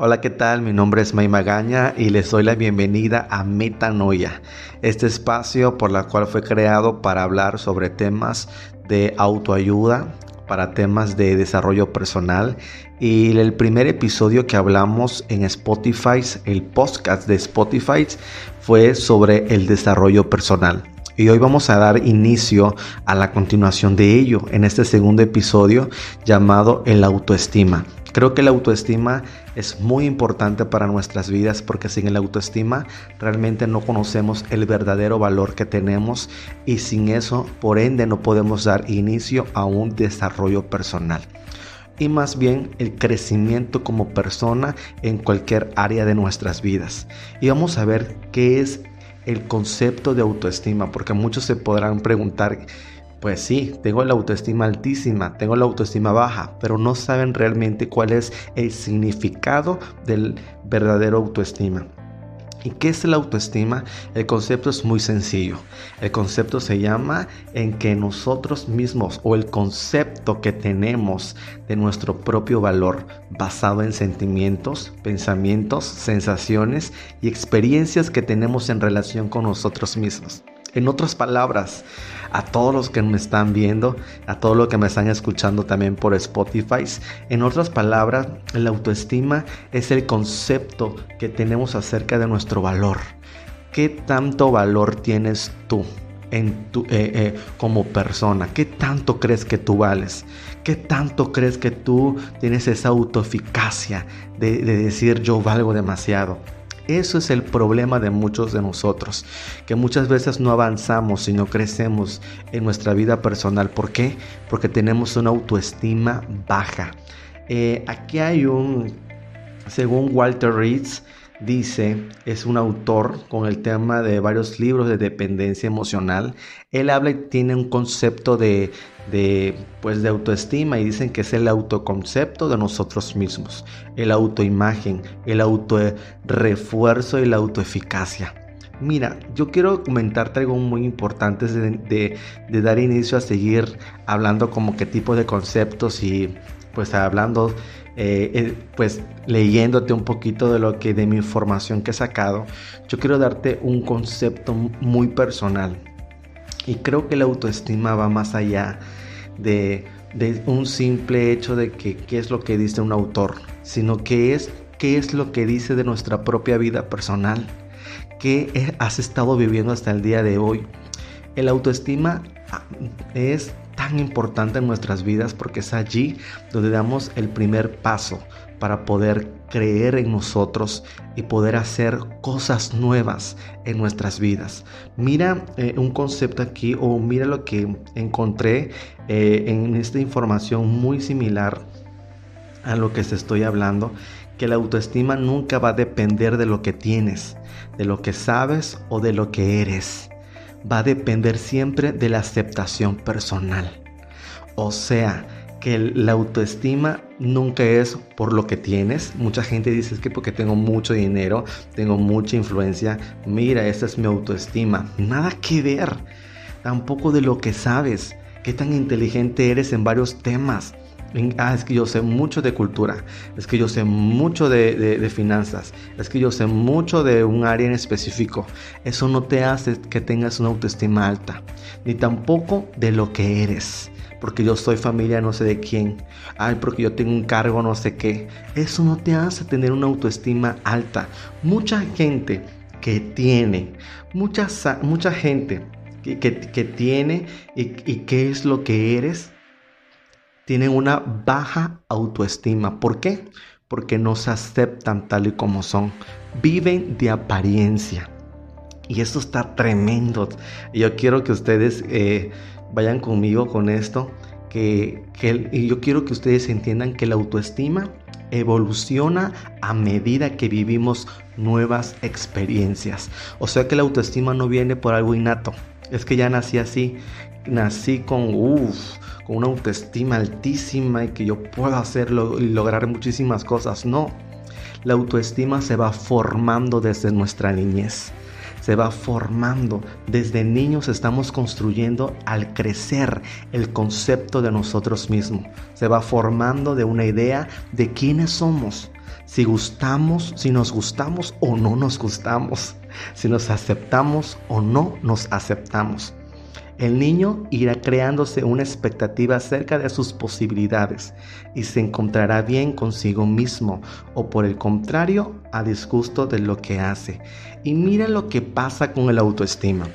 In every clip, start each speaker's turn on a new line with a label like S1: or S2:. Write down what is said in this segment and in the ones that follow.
S1: Hola, ¿qué tal? Mi nombre es May Magaña y les doy la bienvenida a Metanoia, este espacio por la cual fue creado para hablar sobre temas de autoayuda, para temas de desarrollo personal y el primer episodio que hablamos en Spotify, el podcast de Spotify, fue sobre el desarrollo personal. Y hoy vamos a dar inicio a la continuación de ello en este segundo episodio llamado el autoestima. Creo que la autoestima es muy importante para nuestras vidas porque sin la autoestima realmente no conocemos el verdadero valor que tenemos y sin eso, por ende, no podemos dar inicio a un desarrollo personal y más bien el crecimiento como persona en cualquier área de nuestras vidas. Y vamos a ver qué es el concepto de autoestima, porque muchos se podrán preguntar, pues sí, tengo la autoestima altísima, tengo la autoestima baja, pero no saben realmente cuál es el significado del verdadero autoestima. ¿Y qué es la autoestima? El concepto es muy sencillo. El concepto se llama en que nosotros mismos o el concepto que tenemos de nuestro propio valor basado en sentimientos, pensamientos, sensaciones y experiencias que tenemos en relación con nosotros mismos. En otras palabras, a todos los que me están viendo, a todos los que me están escuchando también por Spotify, en otras palabras, la autoestima es el concepto que tenemos acerca de nuestro valor. ¿Qué tanto valor tienes tú? En tu, eh, eh, como persona? ¿Qué tanto crees que tú vales? ¿Qué tanto crees que tú tienes esa autoeficacia de, de decir yo valgo demasiado? Eso es el problema de muchos de nosotros, que muchas veces no avanzamos y no crecemos en nuestra vida personal. ¿Por qué? Porque tenemos una autoestima baja. Eh, aquí hay un, según Walter Reeds, dice, es un autor con el tema de varios libros de dependencia emocional. Él habla y tiene un concepto de, de, pues, de autoestima y dicen que es el autoconcepto de nosotros mismos, el autoimagen, el autorrefuerzo y la autoeficacia. Mira, yo quiero comentarte algo muy importante de, de, dar inicio a seguir hablando como qué tipo de conceptos y pues hablando eh, eh, pues leyéndote un poquito de lo que de mi información que he sacado, yo quiero darte un concepto muy personal. Y creo que la autoestima va más allá de, de un simple hecho de que qué es lo que dice un autor, sino que es qué es lo que dice de nuestra propia vida personal, qué has estado viviendo hasta el día de hoy. El autoestima ah, es tan importante en nuestras vidas porque es allí donde damos el primer paso para poder creer en nosotros y poder hacer cosas nuevas en nuestras vidas. Mira eh, un concepto aquí o mira lo que encontré eh, en esta información muy similar a lo que se estoy hablando, que la autoestima nunca va a depender de lo que tienes, de lo que sabes o de lo que eres va a depender siempre de la aceptación personal. O sea, que la autoestima nunca es por lo que tienes. Mucha gente dice es que porque tengo mucho dinero, tengo mucha influencia, mira, esa es mi autoestima. Nada que ver. Tampoco de lo que sabes, qué tan inteligente eres en varios temas. Ah, es que yo sé mucho de cultura, es que yo sé mucho de, finanzas, es que yo sé mucho de un área en específico. Eso no te hace que tengas una autoestima alta, ni tampoco de lo que eres. Porque yo soy familia no sé de quién. Ay, porque yo tengo un cargo no sé qué. Eso no te hace tener una autoestima alta. Mucha gente que tiene, mucha, mucha gente que, que, tiene y, y qué es lo que eres, tienen una baja autoestima. ¿Por qué? Porque no se aceptan tal y como son. Viven de apariencia. Y eso está tremendo. Yo quiero que ustedes eh, vayan conmigo con esto. Que, y yo quiero que ustedes entiendan que la autoestima evoluciona a medida que vivimos nuevas experiencias. O sea que la autoestima no viene por algo innato. Es que ya nací así. Nací con, uff, con una autoestima altísima y que yo puedo hacerlo y lograr muchísimas cosas. No, la autoestima se va formando desde nuestra niñez. Se va formando. Desde niños estamos construyendo al crecer el concepto de nosotros mismos. Se va formando de una idea de quiénes somos. si gustamos, si nos gustamos o no nos gustamos, si nos aceptamos o no nos aceptamos. El niño irá creándose una expectativa acerca de sus posibilidades y se encontrará bien consigo mismo o por el contrario a disgusto de lo que hace. Y mira lo que pasa con el autoestima.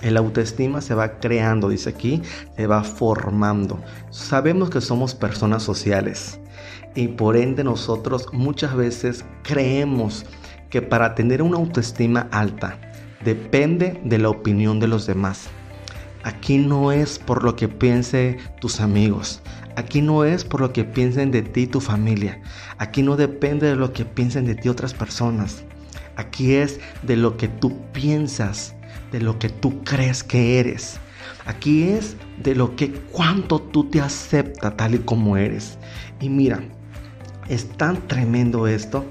S1: El autoestima se va creando, dice aquí, se va formando. Sabemos que somos personas sociales y por ende nosotros muchas veces creemos que para tener una autoestima alta depende de la opinión de los demás. Aquí no es por lo que piensen tus amigos. Aquí no es por lo que piensen de ti tu familia. Aquí no depende de lo que piensen de ti otras personas. Aquí es de lo que tú piensas, de lo que tú crees que eres. Aquí es de lo que cuánto tú te aceptas tal y como eres. Y mira, es tan tremendo esto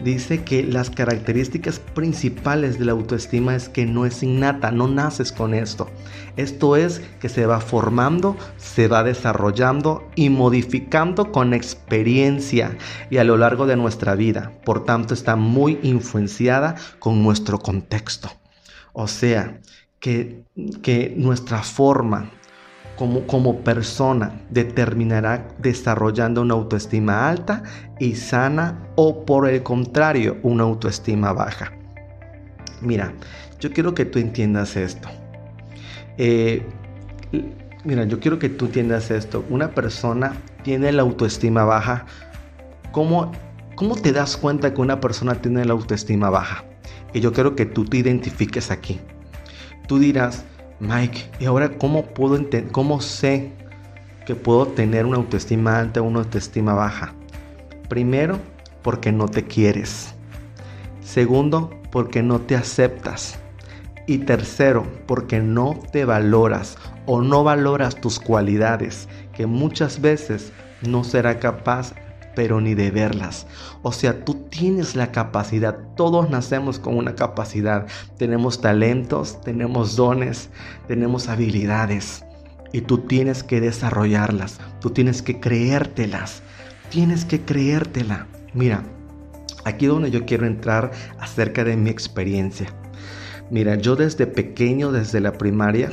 S1: dice que las características principales de la autoestima es que no es innata, no naces con esto. Esto es que se va formando, se va desarrollando y modificando con experiencia y a lo largo de nuestra vida. Por tanto, está muy influenciada con nuestro contexto. O sea, que, que nuestra forma, como, persona determinará desarrollando una autoestima alta y sana o por el contrario una autoestima baja. Mira, yo quiero que tú entiendas esto. Eh, mira, yo quiero que tú entiendas esto. Una persona tiene la autoestima baja. ¿Cómo, ¿Cómo te das cuenta que una persona tiene la autoestima baja? Y yo quiero que tú te identifiques aquí. Tú dirás, Mike, ¿y ahora cómo puedo cómo sé que puedo tener una autoestima alta o una autoestima baja? Primero, porque no te quieres. Segundo, porque no te aceptas. Y tercero, porque no te valoras o no valoras tus cualidades, que muchas veces no será capaz pero ni de verlas. O sea, tú tienes la capacidad, todos nacemos con una capacidad, tenemos talentos, tenemos dones, tenemos habilidades y tú tienes que desarrollarlas, tú tienes que creértelas, tienes que creértela. Mira, aquí donde yo quiero entrar acerca de mi experiencia. Mira, yo desde pequeño, desde la primaria,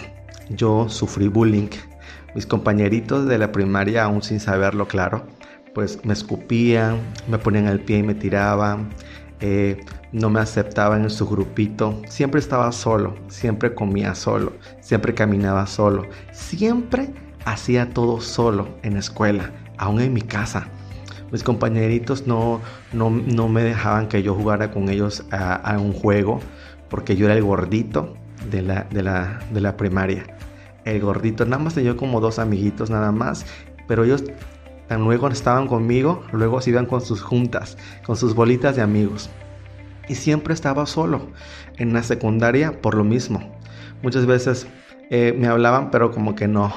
S1: yo sufrí bullying. Mis compañeritos de la primaria, aún sin saberlo claro, pues me escupían, me ponían al pie y me tiraban, eh, no me aceptaban en su grupito, siempre estaba solo, siempre comía solo, siempre caminaba solo, siempre hacía todo solo en la escuela, aún en mi casa. Mis compañeritos no, no, me dejaban que yo jugara con ellos a, un juego porque yo era el gordito de la, de la, de la primaria. El gordito, nada más tenía como dos amiguitos nada más, pero ellos luego estaban conmigo, luego se iban con sus juntas, con sus bolitas de amigos. Y siempre estaba solo. En la secundaria, por lo mismo. Muchas veces eh, me hablaban, pero como que no.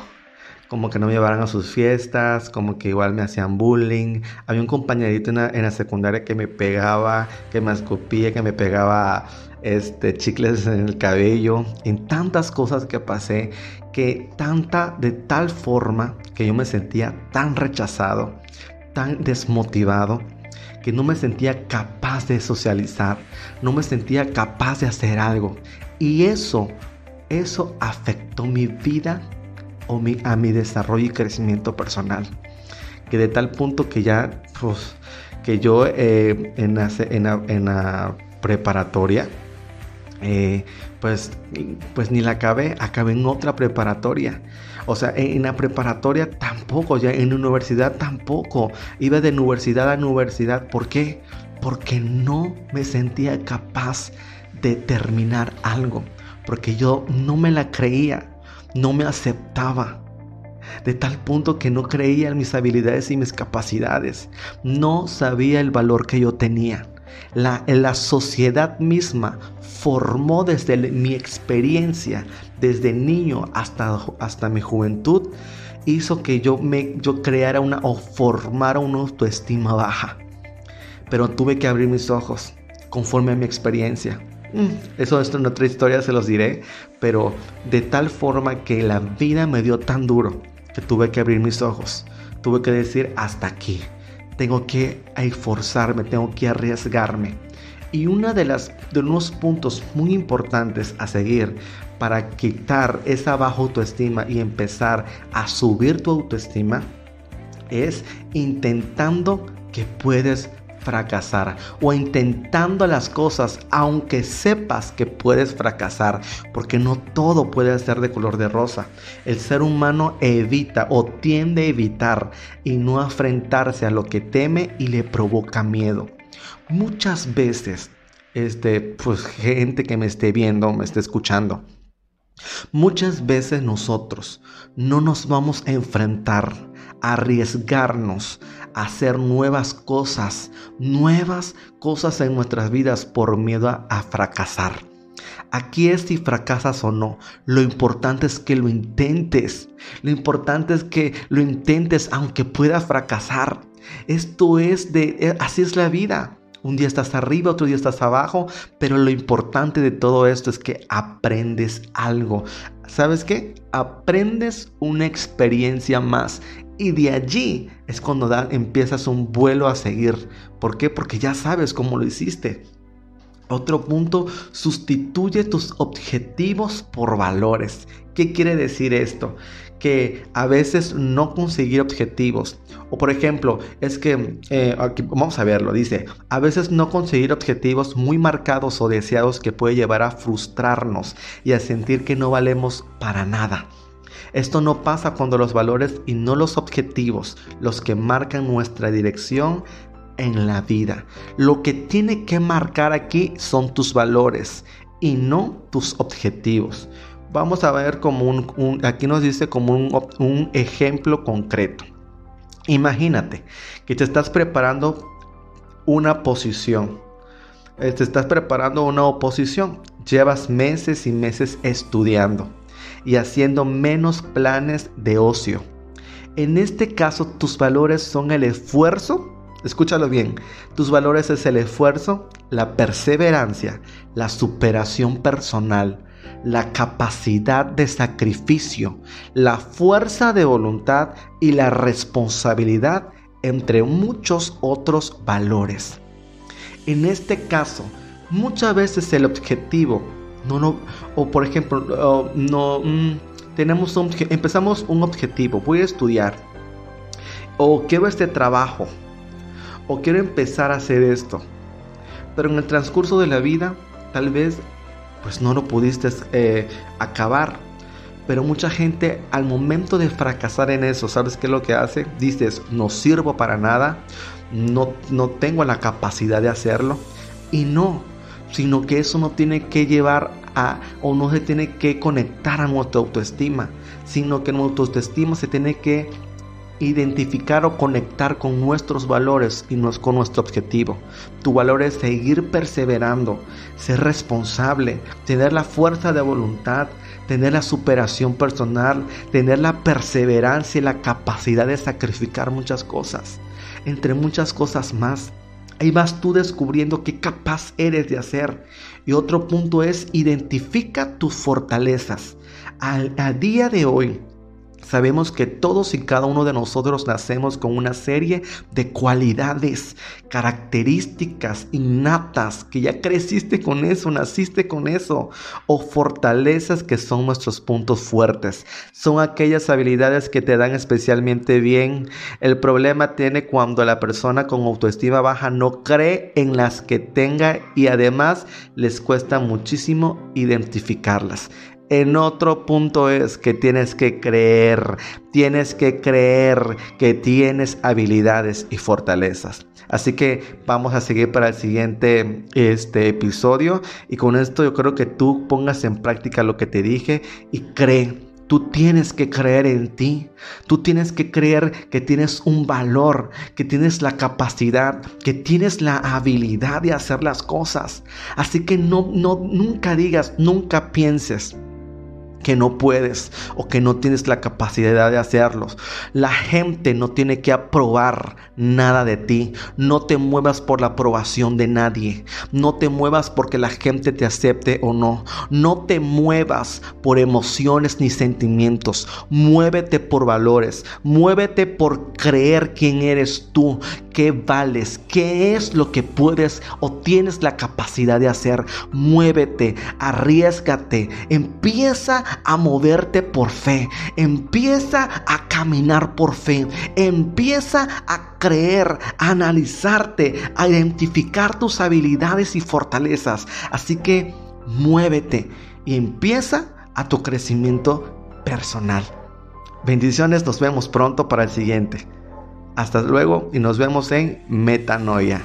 S1: Como que no me llevaran a sus fiestas, como que igual me hacían bullying. Había un compañerito en la, en la secundaria que me pegaba, que me escupía, que me pegaba este, chicles en el cabello, en tantas cosas que pasé, que tanta, de tal forma que yo me sentía tan rechazado, tan desmotivado, que no me sentía capaz de socializar, no me sentía capaz de hacer algo. Y eso, eso afectó mi vida o mi, a mi desarrollo y crecimiento personal. Que de tal punto que ya, pues, que yo eh, en, en la preparatoria, eh, pues, pues ni la acabé, acabé en otra preparatoria. O sea, en la preparatoria tampoco, ya en la universidad tampoco. Iba de universidad a universidad. ¿Por qué? Porque no me sentía capaz de terminar algo. Porque yo no me la creía, no me aceptaba. De tal punto que no creía en mis habilidades y mis capacidades. No sabía el valor que yo tenía. La, la sociedad misma formó desde mi experiencia, desde niño hasta, hasta mi juventud, hizo que yo, me, yo creara una o formara una autoestima baja. Pero tuve que abrir mis ojos conforme a mi experiencia. Mm, eso esto en otra historia se los diré, pero de tal forma que la vida me dio tan duro que tuve que abrir mis ojos. Tuve que decir hasta aquí tengo que esforzarme, tengo que arriesgarme. Y una de unos puntos muy importantes a seguir para quitar esa baja autoestima y empezar a subir tu autoestima es intentando que puedes fracasar o intentando las cosas aunque sepas que puedes fracasar porque no todo puede ser de color de rosa. El ser humano evita o tiende a evitar y no enfrentarse a lo que teme y le provoca miedo. Muchas veces este pues gente que me esté viendo me esté escuchando Muchas veces nosotros no nos vamos a enfrentar, a arriesgarnos hacer nuevas cosas, nuevas cosas en nuestras vidas por miedo a, fracasar. Aquí es si fracasas o no. Lo importante es que lo intentes. Lo importante es que lo intentes aunque puedas fracasar. Esto es de, eh, así es la vida. Un día estás arriba, otro día estás abajo, pero lo importante de todo esto es que aprendes algo. ¿Sabes qué? Aprendes una experiencia más y de allí es cuando empiezas un vuelo a seguir. ¿Por qué? Porque ya sabes cómo lo hiciste. Otro punto, sustituye tus objetivos por valores. ¿Qué quiere decir esto? Que a veces no conseguir objetivos o por ejemplo, es que, eh, vamos a verlo, dice, a veces no conseguir objetivos muy marcados o deseados que puede llevar a frustrarnos y a sentir que no valemos para nada. Esto no pasa cuando los valores y no los objetivos, los que marcan nuestra dirección en la vida. Lo que tiene que marcar aquí son tus valores y no tus objetivos. Vamos a ver como un, aquí nos dice como un, un ejemplo concreto. Imagínate que te estás preparando una posición. Eh, te estás preparando una oposición. Llevas meses y meses estudiando y haciendo menos planes de ocio. En este caso, tus valores son el esfuerzo. Escúchalo bien. Tus valores es el esfuerzo, la perseverancia, la superación personal, la capacidad de sacrificio, la fuerza de voluntad y la responsabilidad, entre muchos otros valores. En este caso, muchas veces el objetivo, no, no, o por ejemplo, no, mm, tenemos un, empezamos un objetivo, voy a estudiar, o quiero este trabajo, o quiero empezar a hacer esto, pero en el transcurso de la vida, tal vez pues no lo pudiste eh, acabar. Pero mucha gente al momento de fracasar en eso, ¿sabes qué es lo que hace? Dices, no sirvo para nada, no, no tengo la capacidad de hacerlo. Y no, sino que eso no tiene que llevar a, o no se tiene que conectar a nuestra autoestima, sino que nuestra autoestima se tiene que identificar o conectar con nuestros valores y con nuestro objetivo. Tu valor es seguir perseverando, ser responsable, tener la fuerza de voluntad, tener la superación personal, tener la perseverancia y la capacidad de sacrificar muchas cosas, entre muchas cosas más. Ahí vas tú descubriendo qué capaz eres de hacer. Y otro punto es identifica tus fortalezas. Al, día de hoy, Sabemos que todos y cada uno de nosotros nacemos con una serie de cualidades, características innatas, que ya creciste con eso, naciste con eso, o fortalezas que son nuestros puntos fuertes. Son aquellas habilidades que te dan especialmente bien. El problema tiene cuando la persona con autoestima baja no cree en las que tenga y además les cuesta muchísimo identificarlas. En otro punto es que tienes que creer, tienes que creer que tienes habilidades y fortalezas. Así que vamos a seguir para el siguiente este episodio y con esto yo creo que tú pongas en práctica lo que te dije y cree Tú tienes que creer en ti. Tú tienes que creer que tienes un valor, que tienes la capacidad, que tienes la habilidad de hacer las cosas. Así que no, no, nunca digas, nunca pienses que no puedes o que no tienes la capacidad de hacerlos. La gente no tiene que aprobar nada de ti. No te muevas por la aprobación de nadie. No te muevas porque la gente te acepte o no. No te muevas por emociones ni sentimientos. Muévete por valores. Muévete por creer quién eres tú, qué vales, qué es lo que puedes o tienes la capacidad de hacer. Muévete, arriesgate, empieza a moverte por fe, empieza a caminar por fe, empieza a creer, a analizarte, a identificar tus habilidades y fortalezas. Así que muévete y empieza a tu crecimiento personal. Bendiciones, nos vemos pronto para el siguiente. Hasta luego y nos vemos en Metanoia.